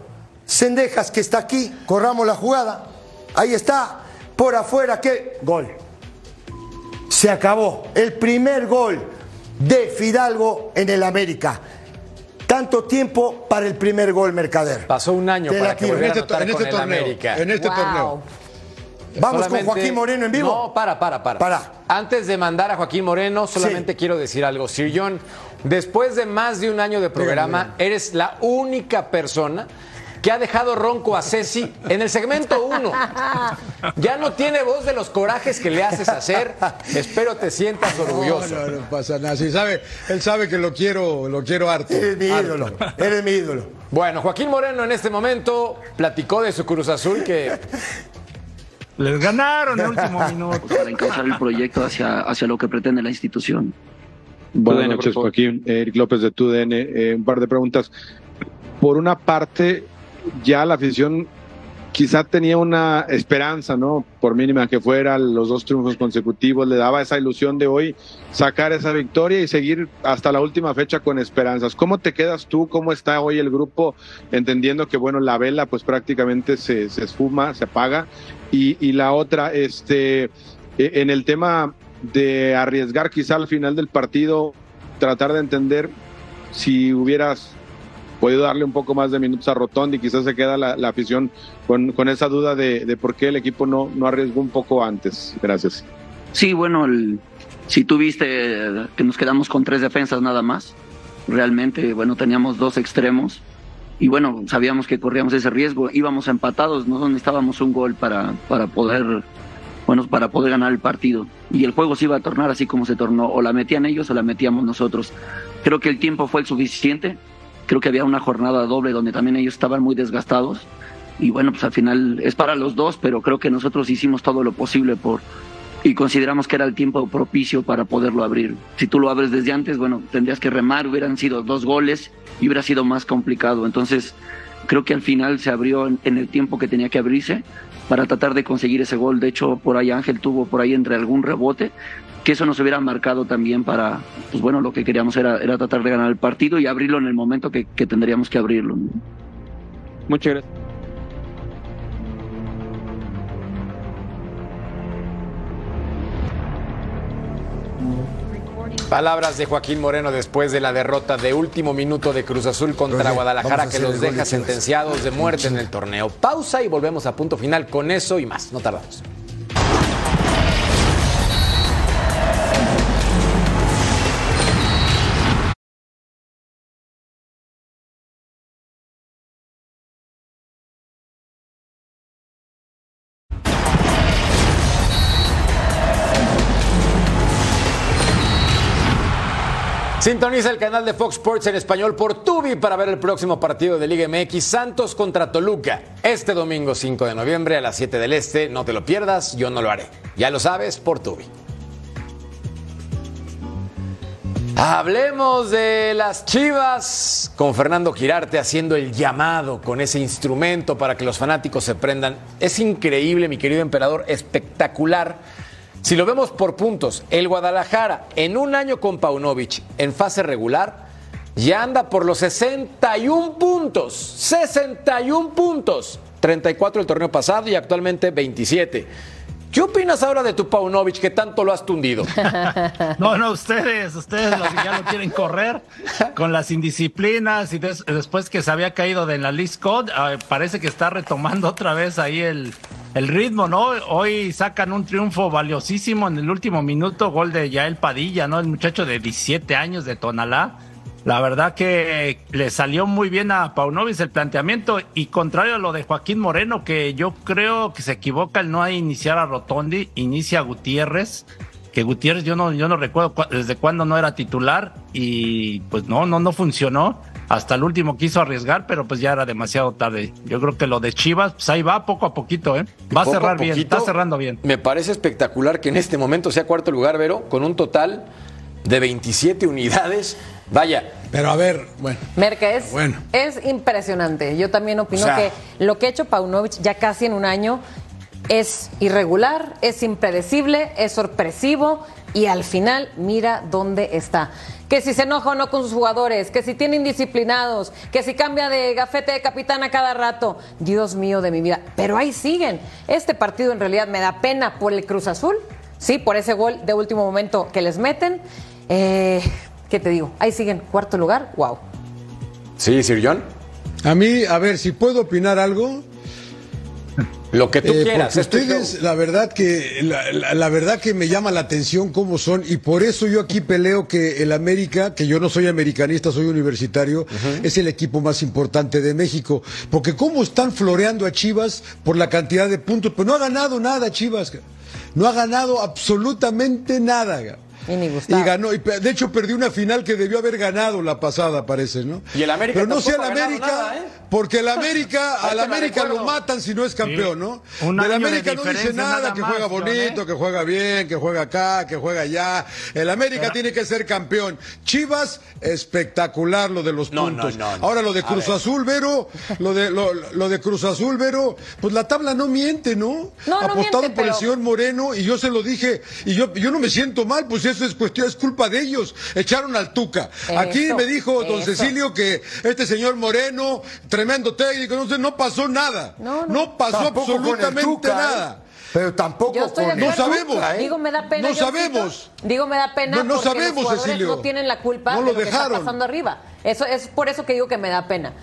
Sendejas que está aquí. Corramos la jugada. Ahí está, por afuera, ¿qué? Gol. Se acabó. El primer gol de Fidalgo en el América. Tanto tiempo para el primer gol, Mercader. Pasó un año para que volviera a este en este torneo, América. En este torneo. Vamos con Joaquín Moreno en vivo. No, para, para, para. Para. Antes de mandar a Joaquín Moreno, solamente quiero decir algo. Sir John, después de más de un año de programa, eres la única persona que ha dejado ronco a Ceci en el segmento 1. Ya no tiene voz de los corajes que le haces hacer. Espero te sientas orgulloso. No, no, no pasa nada. sabe, él sabe que lo quiero, lo quiero harto. Eres mi ídolo. Eres mi ídolo. Bueno, Joaquín Moreno en este momento platicó de su Cruz Azul que les ganaron en el último minuto. Para encauzar el proyecto hacia, hacia lo que pretende la institución. Buenas noches, Joaquín. Eric López de TUDN. Eh, un par de preguntas. Por una parte, ya la afición quizá tenía una esperanza, ¿no? Por mínima que fuera, los dos triunfos consecutivos, le daba esa ilusión de hoy sacar esa victoria y seguir hasta la última fecha con esperanzas. ¿Cómo te quedas tú? ¿Cómo está hoy el grupo? Entendiendo que, bueno, la vela pues prácticamente se, se esfuma, se apaga. Y, y la otra, este, e, en el tema de arriesgar quizá al final del partido, tratar de entender si hubieras podido darle un poco más de minutos a Rotondi, quizás se queda la, afición con, con, esa duda de, de, por qué el equipo no, no arriesgó un poco antes. Gracias. Sí, bueno, el, si tuviste que nos quedamos con tres defensas nada más, realmente, bueno, teníamos dos extremos y bueno, sabíamos que corríamos ese riesgo, íbamos empatados, no necesitábamos un gol para, para poder bueno, para poder ganar el partido. Y el juego se iba a tornar así como se tornó, o la metían ellos o la metíamos nosotros. Creo que el tiempo fue el suficiente, Creo que había una jornada doble donde también ellos estaban muy desgastados. Y bueno, pues al final es para los dos, pero creo que nosotros hicimos todo lo posible por y consideramos que era el tiempo propicio para poderlo abrir. Si tú lo abres desde antes, bueno, tendrías que remar, hubieran sido dos goles y hubiera sido más complicado. Entonces, creo que al final se abrió en, el tiempo que tenía que abrirse para tratar de conseguir ese gol. De hecho, por ahí Ángel tuvo por ahí entre algún rebote, que eso nos hubiera marcado también para, pues bueno, lo que queríamos era, era tratar de ganar el partido y abrirlo en el momento que, tendríamos que abrirlo. Muchas gracias. Palabras de Joaquín Moreno después de la derrota de último minuto de Cruz Azul contra Guadalajara que los deja sentenciados de muerte en el torneo. Pausa y volvemos a punto final con eso y más. No tardamos. Sintoniza el canal de Fox Sports en español por Tubi para ver el próximo partido de Liga MX Santos contra Toluca. Este domingo 5 de noviembre a las 7 del Este. No te lo pierdas, yo no lo haré. Ya lo sabes por Tubi. Hablemos de las Chivas con Fernando Girarte haciendo el llamado con ese instrumento para que los fanáticos se prendan. Es increíble, mi querido emperador, espectacular si lo vemos por puntos, el Guadalajara en un año con Paunovic en fase regular ya anda por los 61 puntos. 61 puntos. 34 el torneo pasado y actualmente 27. ¿Qué opinas ahora de tu Paunovic que tanto lo has tundido? No, no, ustedes, ustedes ya lo quieren correr con las indisciplinas y después que se había caído de la list code, ah, parece que está retomando otra vez ahí el, el ritmo, ¿no? Hoy sacan un triunfo valiosísimo en el último minuto, gol de Yael Padilla, ¿no? El muchacho de 17 años de Tonalá. La verdad que le salió muy bien a Paunovic el planteamiento y contrario a lo de Joaquín Moreno, que yo creo que se equivoca el no iniciar a Rotondi, inicia a Gutiérrez, que Gutiérrez yo no, yo no recuerdo desde cuándo no era titular y pues no, no, no funcionó hasta el último quiso arriesgar, pero pues ya era demasiado tarde. Yo creo que lo de Chivas, pues ahí va poco a poquito, ¿eh? Va a cerrar bien, está cerrando bien. Me parece espectacular que en este momento sea cuarto lugar, Vero, con un total de 27 unidades. Vaya. Pero a ver, bueno. Merca, es, es impresionante. Yo también opino que lo que ha hecho Paunovic ya casi en un año es irregular, es impredecible, es sorpresivo y al final mira dónde está. Que si se enoja o no con sus jugadores, que si tiene indisciplinados, que si cambia de gafete de capitán a cada rato. Dios mío de mi vida. Pero ahí siguen. Este partido en realidad me da pena por el Cruz Azul, sí, por ese gol de último momento que les meten. Eh, ¿Qué te digo? Ahí siguen, cuarto lugar, wow. Sí, Sir John. A mí, a ver, si puedo opinar algo, lo que tú eh, quieras. Ustedes, la verdad que la, verdad que me llama la atención cómo son y por eso yo aquí peleo que el América, que yo no soy americanista, soy universitario, es el equipo más importante de México, porque cómo están floreando a Chivas por la cantidad de puntos, pues no ha ganado nada Chivas, no ha ganado absolutamente nada. Y, ganó, y de hecho perdió una final que debió haber ganado la pasada, parece, ¿no? Y el América Pero no sea el América, ¿eh? porque el América, al América lo matan si no es campeón, ¿no? Del América no dice nada, que juega bonito, ¿eh? que juega bien, que juega acá, que juega allá. El América tiene que ser campeón. Chivas, espectacular lo de los puntos. Ahora lo de Cruz Azul, Vero, lo de lo, de Cruz Azul, Vero, pues la tabla no miente, ¿no? Apostado por el señor Moreno y yo se lo dije y yo yo no me siento mal, pues eso es cuestión, es culpa de ellos. Echaron al Tuca. Aquí me dijo don Cecilio que este señor Moreno, tremendo técnico, no, no pasó nada. No, pasó absolutamente ¿eh? nada. Pero tampoco No sabemos. ¿eh? Digo, me da pena. No sabemos. Digo, me da pena no, porque sabemos, los jugadores no tienen la culpa de lo, que está pasando arriba. Eso es por eso que digo que me da pena.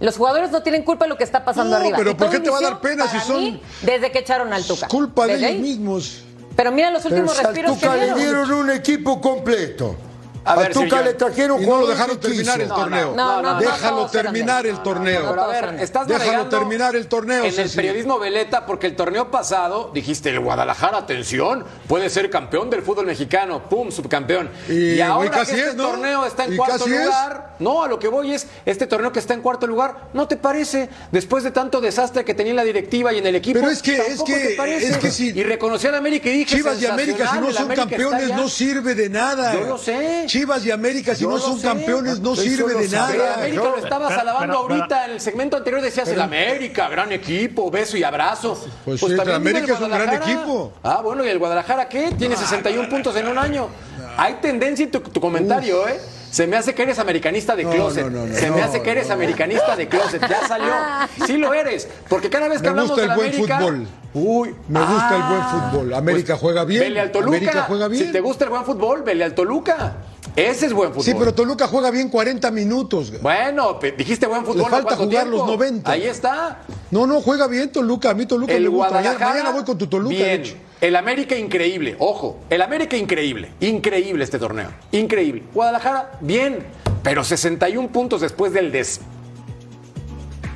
Los jugadores no tienen culpa de lo que está pasando arriba. pero ¿por qué te va a dar pena si son desde que echaron al Tuca? Culpa de ellos mismos. Pero mira los últimos respiros que dieron un equipo completo. A, ver, Tuca le trajeron y no lo dejaron terminar el torneo. No, no, Déjalo terminar el torneo. Pero a ver, estás Déjalo terminar el torneo. En el periodismo Veleta, porque el torneo pasado dijiste el Guadalajara, atención, puede ser campeón del fútbol mexicano, pum, subcampeón. Y, ahora que este torneo está en cuarto lugar, no, a lo que voy es este torneo que está en cuarto lugar, ¿no te parece? Después de tanto desastre que tenía la directiva y en el equipo, pero es que es que, es que si y reconocí a América y dije Chivas y América si no son campeones no sirve de nada. Yo lo sé. Chivas y América, si no son campeones, no sirve de nada. América lo estabas alabando ahorita. En el segmento anterior decías el América, gran equipo, beso y abrazo. Pues, pues el América es un gran equipo. Ah, bueno, ¿y el Guadalajara qué? Tiene 61 puntos en un año. Hay tendencia en tu, comentario, ¿eh? Se me hace que eres americanista de closet. Se me hace que eres americanista de closet. Ya salió. Sí lo eres. Porque cada vez que hablamos de América. Fútbol. Uy, me gusta el buen ah. fútbol. América pues, juega bien. Vele al Toluca. América juega bien. Si te gusta el buen fútbol, vele al Toluca. Ese es buen fútbol. Sí, pero Toluca juega bien 40 minutos. Bueno, dijiste buen fútbol. Le falta jugar los 90. Ahí está. No, no, juega bien Toluca. A mí Toluca el me gusta. Mañana, voy con tu Toluca. Bien. El América increíble. Ojo, el América increíble. Increíble este torneo. Increíble. Guadalajara, bien. Pero 61 puntos después del des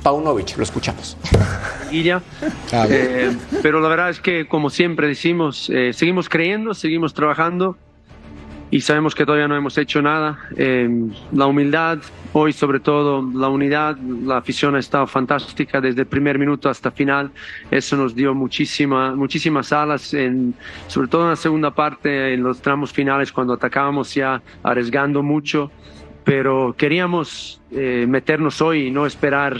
Paunovic, lo escuchamos. Eh, pero la verdad es que, como siempre decimos, eh, seguimos creyendo, seguimos trabajando y sabemos que todavía no hemos hecho nada. Eh, la humildad, hoy sobre todo la unidad, la afición ha estado fantástica desde el primer minuto hasta final. Eso nos dio muchísima, muchísimas alas, sobre todo en la segunda parte, en los tramos finales, cuando atacábamos ya arriesgando mucho. Pero queríamos eh, meternos hoy y no esperar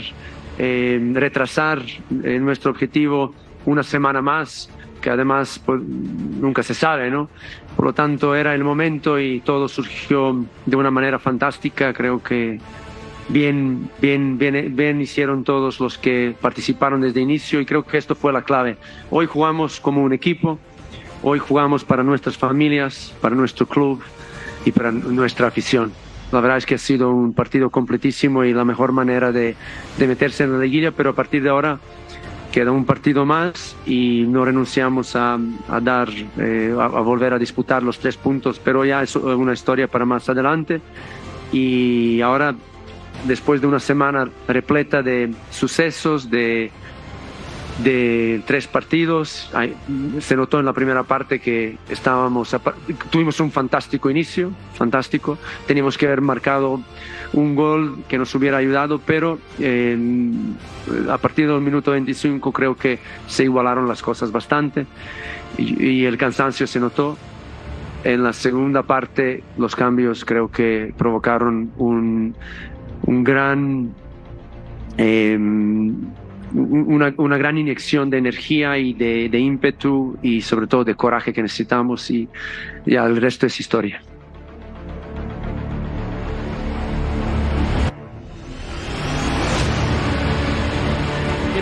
eh, retrasar nuestro objetivo una semana más que además pues, nunca se sabe, ¿no? Por lo tanto, era el momento y todo surgió de una manera fantástica. Creo que bien, bien, bien, bien hicieron todos los que participaron desde el inicio y creo que esto fue la clave. Hoy jugamos como un equipo, hoy jugamos para nuestras familias, para nuestro club y para nuestra afición. La verdad es que ha sido un partido completísimo y la mejor manera de, de meterse en la liguilla, pero a partir de ahora queda un partido más y no renunciamos a, dar, eh, a, volver a disputar los tres puntos, pero ya es una historia para más adelante. Y ahora, después de una semana repleta de sucesos, de, de tres partidos. Se notó en la primera parte que estábamos, tuvimos un fantástico inicio, fantástico. Teníamos que haber marcado un gol que nos hubiera ayudado, pero a partir del minuto 25 creo que se igualaron las cosas bastante y, el cansancio se notó. En la segunda parte los cambios creo que provocaron un, gran... Eh, una, una, gran inyección de energía y de, de, ímpetu y sobre todo de coraje que necesitamos y ya el resto es historia.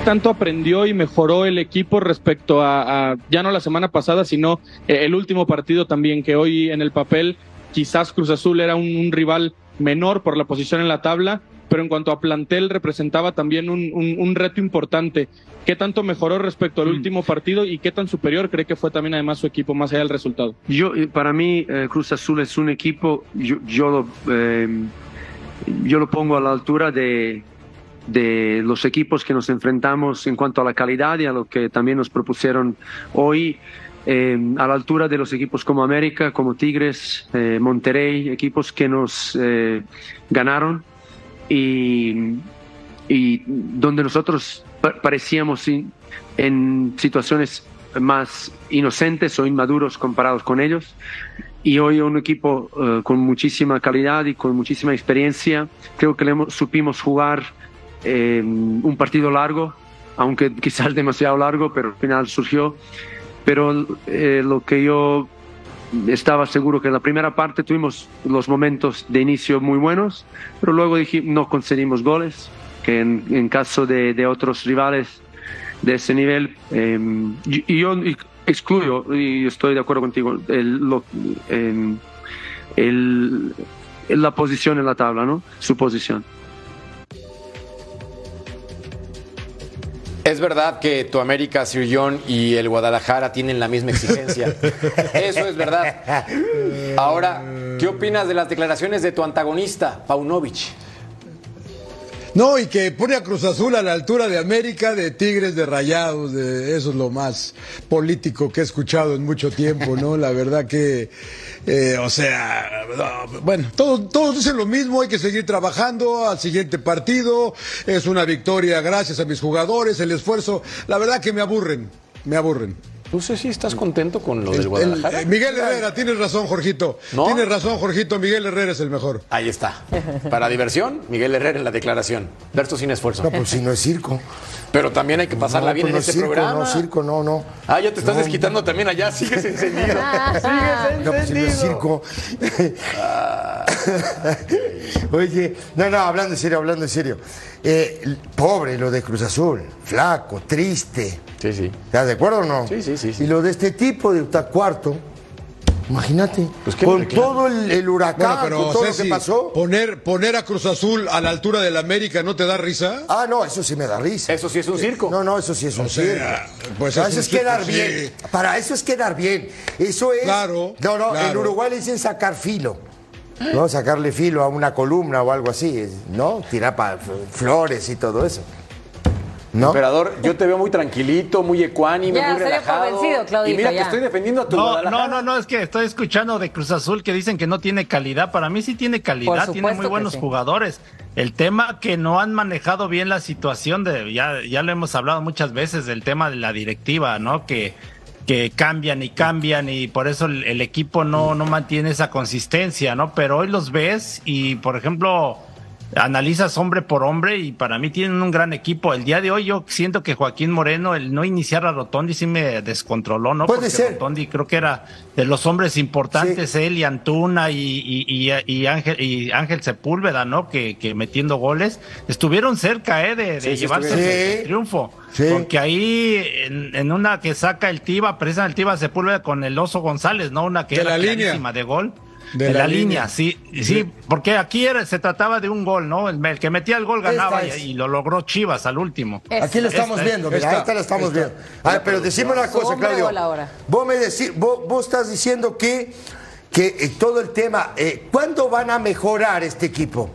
Tanto aprendió y mejoró el equipo respecto a, ya no la semana pasada, sino eh, el último partido también, que hoy en el papel quizás Cruz Azul era un rival menor por la posición en la tabla, pero en cuanto a plantel representaba también un, reto importante. ¿Qué tanto mejoró respecto al mm. último partido y qué tan superior cree que fue también además su equipo más allá del resultado? Yo, eh, para mí, eh, Cruz Azul es un equipo, yo, yo, lo, eh, yo lo pongo a la altura de, de los equipos que nos enfrentamos en cuanto a la calidad y a lo que también nos propusieron hoy. a la altura de los equipos como América, como Tigres, Monterrey, equipos que nos ganaron y, donde nosotros parecíamos en situaciones más inocentes o inmaduros comparados con ellos. Y hoy un equipo eh, con muchísima calidad y con muchísima experiencia. Creo que le supimos jugar eh, un partido largo, aunque quizás demasiado largo, pero al final surgió. Pero eh, lo que yo estaba seguro que en la primera parte tuvimos los momentos de inicio muy buenos, pero luego dije, no conseguimos goles, que en, caso de, otros rivales de ese nivel, em, y, yo excluyo, y estoy de acuerdo contigo, el, em, la posición en la tabla, ¿no? Su posición. Es verdad que tu América, Sir John y el Guadalajara tienen la misma exigencia. Eso es verdad. Ahora, ¿qué opinas de las declaraciones de tu antagonista, Paunovic? No, y que pone a Cruz Azul a la altura de América, de Tigres, de Rayados, de eso es lo más político que he escuchado en mucho tiempo, ¿no? La verdad que, eh, o sea, bueno, todos, todos dicen lo mismo, hay que seguir trabajando al siguiente partido, es una victoria gracias a mis jugadores, el esfuerzo, la verdad que me aburren, me aburren. No sé si estás contento con lo del Guadalajara. Eh, Miguel Herrera, tienes razón, Jorgito. Tienes razón, Jorgito. Miguel Herrera es el mejor. Ahí está. Para diversión, Miguel Herrera en la declaración. Verso sin esfuerzo. No, pues si no es circo. Pero también hay que pasarla bien pues en este programa. No, circo, no, no. Ah, ya te estás desquitando también allá. Sigues encendido. Sigues encendido. No, pues si no es circo. Oye, no, no, hablando en serio, hablando en serio. Eh, pobre lo de Cruz Azul. Flaco, triste. Sí, sí. ¿Estás de acuerdo o no? Sí, sí, sí. Y lo de este tipo de Cuarto Imagínate, pues con todo el, huracán, con todo lo que pasó. Poner, poner a Cruz Azul a la altura del América no te da risa. Ah, no, eso sí me da risa. Eso sí es un circo. No, no, eso sí es un circo. Pues Para eso es quedar bien. Para eso es quedar bien. Eso es. Claro. No, no, en Uruguay le dicen sacar filo. ¿No? Sacarle filo a una columna o algo así, ¿no? Tirar flores y todo eso. ¿No? Emperador, yo te veo muy tranquilito, muy ecuánime, muy relajado. y mira que estoy defendiendo a tu no, No, no, no, es que estoy escuchando de Cruz Azul que dicen que no tiene calidad. Para mí sí tiene calidad, tiene muy buenos jugadores. El tema que no han manejado bien la situación de, ya, ya lo hemos hablado muchas veces del tema de la directiva, ¿no? Que, que cambian y cambian y por eso el, el equipo no, no mantiene esa consistencia, ¿no? Pero hoy los ves y, por ejemplo, analizas hombre por hombre y para mí tienen un gran equipo. El día de hoy yo siento que Joaquín Moreno, el no iniciar a Rotondi sí me descontroló, ¿no? Puede Porque ser. Rotondi creo que era de los hombres importantes, él y Antuna y, Ángel, y Ángel Sepúlveda, ¿no? Que, que metiendo goles estuvieron cerca, ¿eh? De, llevarse el triunfo. Porque ahí en, una que saca el Tiba, presa el Tiba Sepúlveda con el Oso González, ¿no? Una que era la de gol. De, la, línea, sí, sí, porque aquí era, se trataba de un gol, ¿no? El, que metía el gol ganaba y, lo logró Chivas al último. Aquí lo estamos viendo, mira, esta, la estamos viendo. A ver, pero decime una cosa, Claudio. Vos me decís, vos, estás diciendo que, que eh, todo el tema, eh, ¿cuándo van a mejorar este equipo?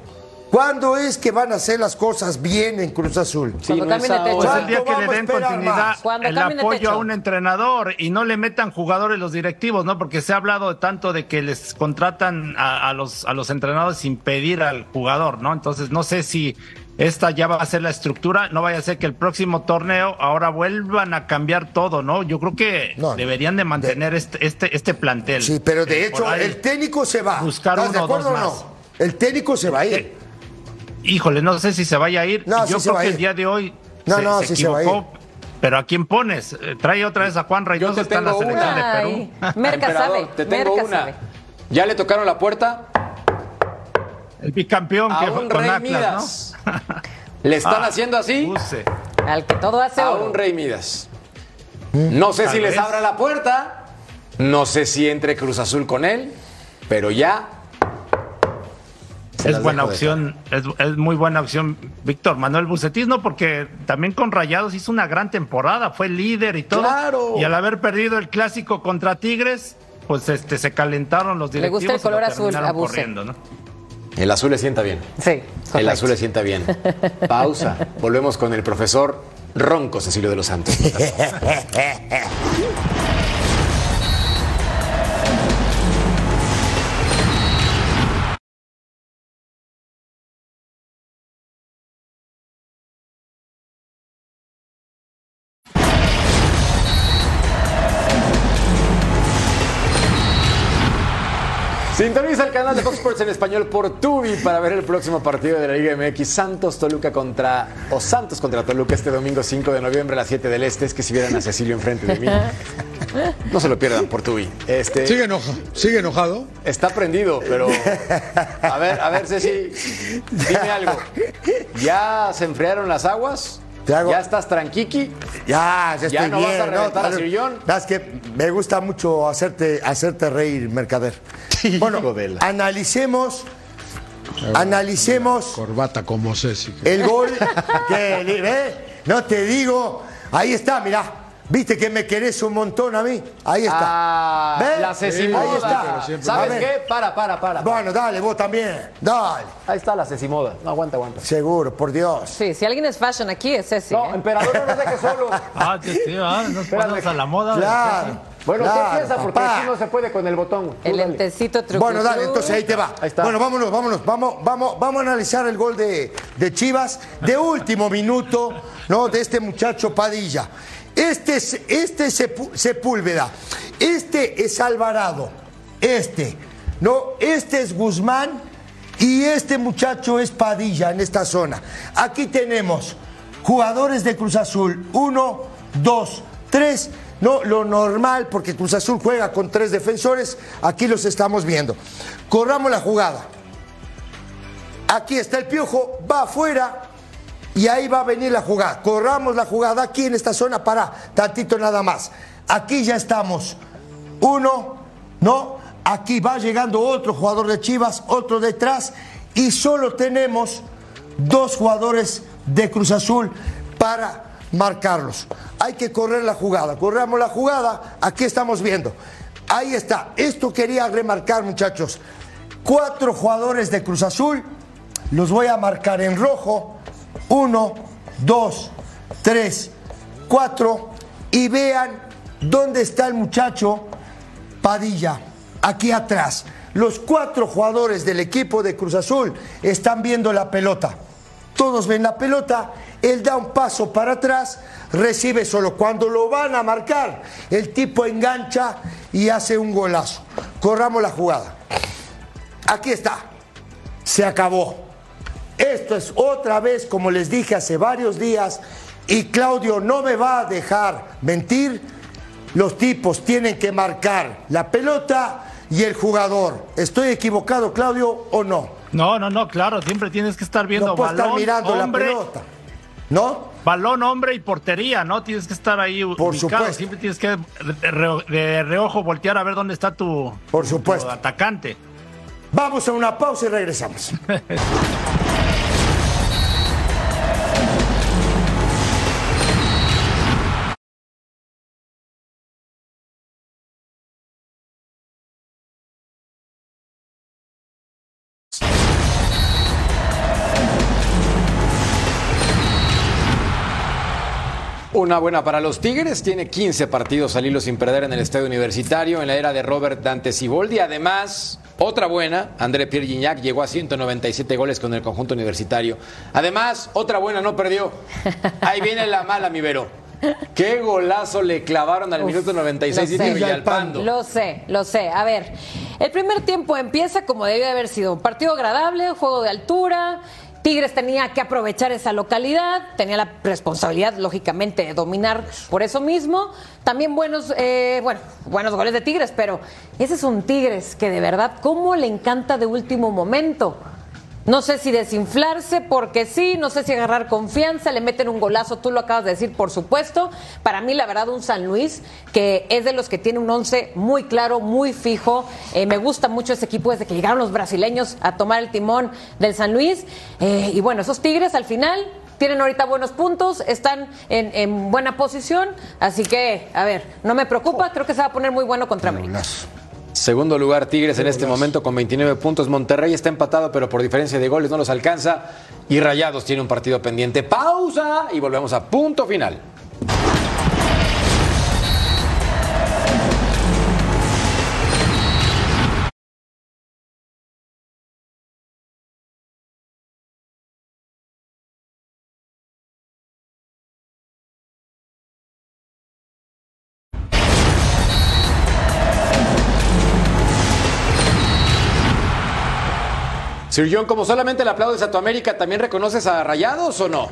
¿Cuándo es que van a hacer las cosas bien en Cruz Azul? Cuando no cambien de techo. el día que le den continuidad el apoyo a un entrenador y no le metan jugadores los directivos, ¿no? Porque se ha hablado tanto de que les contratan a, los, a los entrenadores sin pedir al jugador, ¿no? Entonces no sé si esta ya va a ser la estructura, no vaya a ser que el próximo torneo ahora vuelvan a cambiar todo, ¿no? Yo creo que deberían de mantener este, este, este plantel. Sí, pero de hecho el técnico se va. Buscar uno, de acuerdo o no? El técnico se va a ir. Híjole, no sé si se vaya a ir. No, Yo creo que el día de hoy no, se, no, se va Pero ¿a quién pones? Eh, trae otra vez a Juan Reynoso, está en la selección de Perú. Merca sabe. Te tengo una. ¿Ya le tocaron la puerta? El bicampeón que fue con Rey Midas. ¿Le están ah, haciendo así? Al que todo hace A un Rey Midas. No sé si les abra la puerta. No sé si entre Cruz Azul con él. Pero ya es buena opción, es, muy buena opción Víctor Manuel Bucetis, ¿no? Porque también con Rayados hizo una gran temporada, fue líder y todo. Claro. Y al haber perdido el clásico contra Tigres, pues este se calentaron los directivos. Le gusta el color azul a corriendo, ¿no? El azul le sienta bien. Sí. El azul le sienta bien. Pausa. Volvemos con el profesor Ronco Cecilio de los Santos. Sintoniza el canal de Fox Sports en español por Tubi para ver el próximo partido de la Liga MX Santos Toluca contra o Santos contra Toluca este domingo 5 de noviembre a las 7 del Este. Es que si vieran a Cecilio enfrente de mí. No se lo pierdan por Tubi. Este, sigue enojado. Sigue enojado. Está prendido, pero a ver, a ver Ceci, dime algo. ¿Ya se enfriaron las aguas? ¿Ya estás tranquiqui? Ya, ya, ¿Ya no vas a reventar a Sillón? Es que me gusta mucho hacerte, hacerte reír, Mercader. bueno, analicemos, analicemos... Corbata como Ceci. El gol que, ¿eh? No te digo, ahí está, mirá. ¿Viste que me querés un montón a mí? Ahí está. Ah, ¿Ves? La Cecimoda. Ahí está. ¿Sabes qué? Para, para, para, Bueno, dale, vos también. Dale. Ahí está la Cecimoda. No, aguanta, aguanta. Seguro, por Dios. Sí, si alguien es fashion aquí es Ceci. No, ¿eh? emperador no nos deje solo. ah, sí, sí, ah, ponemos a la moda. Claro. Bueno, ¿qué piensa? Porque así no se puede con el botón. el lentecito truco. Bueno, dale, entonces ahí te va. Ahí está. Bueno, vámonos, vámonos. Vamos, vamos, vamos a analizar el gol de, de Chivas de último minuto, ¿no? De este muchacho Padilla. Este es, este Sepúlveda, este es Alvarado, este, no, este es Guzmán y este muchacho es Padilla en esta zona. Aquí tenemos jugadores de Cruz Azul, uno, dos, tres. No, lo normal, porque Cruz Azul juega con tres defensores, aquí los estamos viendo. Corramos la jugada. Aquí está el piojo, va afuera, y ahí va a venir la jugada. Corramos la jugada aquí en esta zona para tantito nada más. Aquí ya estamos. Uno, no. Aquí va llegando otro jugador de Chivas, otro detrás. Y solo tenemos dos jugadores de Cruz Azul para marcarlos. Hay que correr la jugada. Corramos la jugada. Aquí estamos viendo. Ahí está. Esto quería remarcar, muchachos. Cuatro jugadores de Cruz Azul. Los voy a marcar en rojo uno, dos, tres, cuatro y vean dónde está el muchacho Padilla, aquí atrás. Los cuatro jugadores del equipo de Cruz Azul están viendo la pelota. Todos ven la pelota, él da un paso para atrás, recibe solo. Cuando lo van a marcar, el tipo engancha y hace un golazo. Corramos la jugada. Aquí está. Se acabó. Esto es otra vez, como les dije hace varios días, y Claudio no me va a dejar mentir, los tipos tienen que marcar la pelota y el jugador. ¿Estoy equivocado, Claudio, o no? No, no, no, claro, siempre tienes que estar viendo no balón, estar mirando la pelota. ¿No? Balón, hombre y portería, ¿no? Tienes que estar ahí Por Supuesto. Siempre tienes que de, reojo voltear a ver dónde está tu, Por supuesto. tu atacante. Vamos a una pausa y regresamos. Una buena para los Tigres, tiene 15 partidos al hilo sin perder en el estadio universitario en la era de Robert Dante Siboldi. Además, otra buena, André Pierre Gignac llegó a 197 goles con el conjunto universitario. Además, otra buena, no perdió. Ahí viene la mala, mi Vero. Qué golazo le clavaron al minuto 96 lo y Villalpando. Lo sé, lo sé. A ver, el primer tiempo empieza como debe haber sido. Un partido agradable, juego de altura. Tigres tenía que aprovechar esa localidad, tenía la responsabilidad, lógicamente, de dominar por eso mismo. También buenos, eh, bueno, buenos goles de Tigres, pero ese es un Tigres que de verdad, ¿cómo le encanta de último momento? No sé si desinflarse, porque sí, no sé si agarrar confianza, le meten un golazo, tú lo acabas de decir, por supuesto. Para mí, la verdad, un San Luis que es de los que tiene un once muy claro, muy fijo. Eh, me gusta mucho ese equipo desde que llegaron los brasileños a tomar el timón del San Luis. Eh, y bueno, esos Tigres al final tienen ahorita buenos puntos, están en, en, buena posición, así que, a ver, no me preocupa, creo que se va a poner muy bueno contra América. Segundo lugar, Tigres en este momento con 29 puntos. Monterrey está empatado, pero por diferencia de goles no los alcanza. Y Rayados tiene un partido pendiente. Pausa y volvemos a punto final. Sir John, como solamente le aplaudes a tu América, ¿también reconoces a Rayados o no?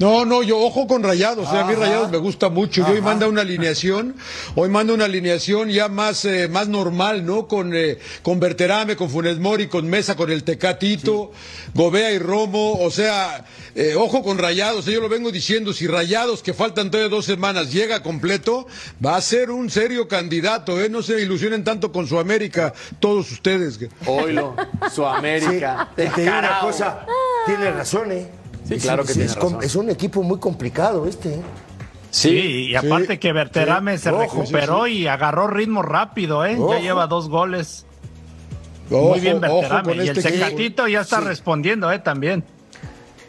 No, no, yo ojo con Rayados, a mí Rayados me gusta mucho. Yo hoy manda una alineación, hoy manda una alineación ya más, eh, más normal, ¿no? Con, eh, con Berterame, con Funes Mori, con Mesa, con el Tecatito, Gobea y Romo, o sea, eh, ojo con Rayados, yo lo vengo diciendo, si Rayados, que faltan todavía dos semanas, llega completo, va a ser un serio candidato, ¿eh? No se ilusionen tanto con su América, todos ustedes. Oilo, su América. te digo una cosa, tiene razón, ¿eh? Sí, claro que tiene es, razón. es un equipo muy complicado este. ¿eh? Sí, y aparte que Berterame se recuperó y agarró ritmo rápido, ¿eh? Ya lleva dos goles. muy bien Berterame. y el este Secatito ya está respondiendo, ¿eh? También.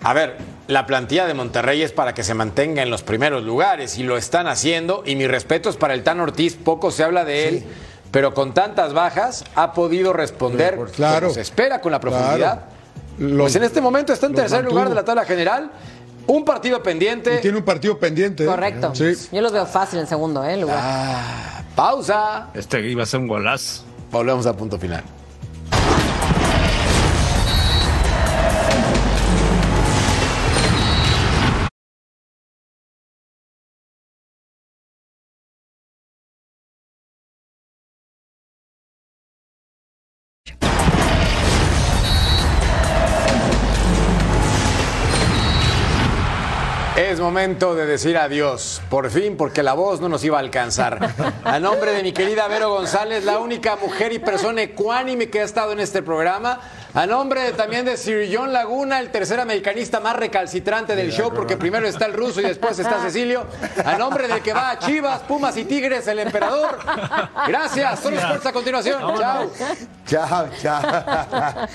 A ver, la plantilla de Monterrey es para que se mantenga en los primeros lugares y lo están haciendo. Y mi respeto es para el Tan Ortiz, poco se habla de él, pero con tantas bajas ha podido responder claro, como se espera con la profundidad. Pues en este momento está en tercer lugar de la tabla general. Un partido pendiente. Y tiene un partido pendiente. Correcto. Sí. Yo los veo fácil en segundo, ¿eh? Lugar. Ah, pausa. Este iba a ser un golazo. Volvemos a punto final. Momento de decir adiós, por fin, porque la voz no nos iba a alcanzar. A nombre de mi querida Vero González, la única mujer y persona ecuánime que ha estado en este programa. A nombre de, también de Sir John Laguna, el tercer americanista más recalcitrante del show, porque primero está el ruso y después está Cecilio. A nombre del que va a Chivas, Pumas y Tigres, el emperador. Gracias. Solo a continuación. Chao. Chao, chao.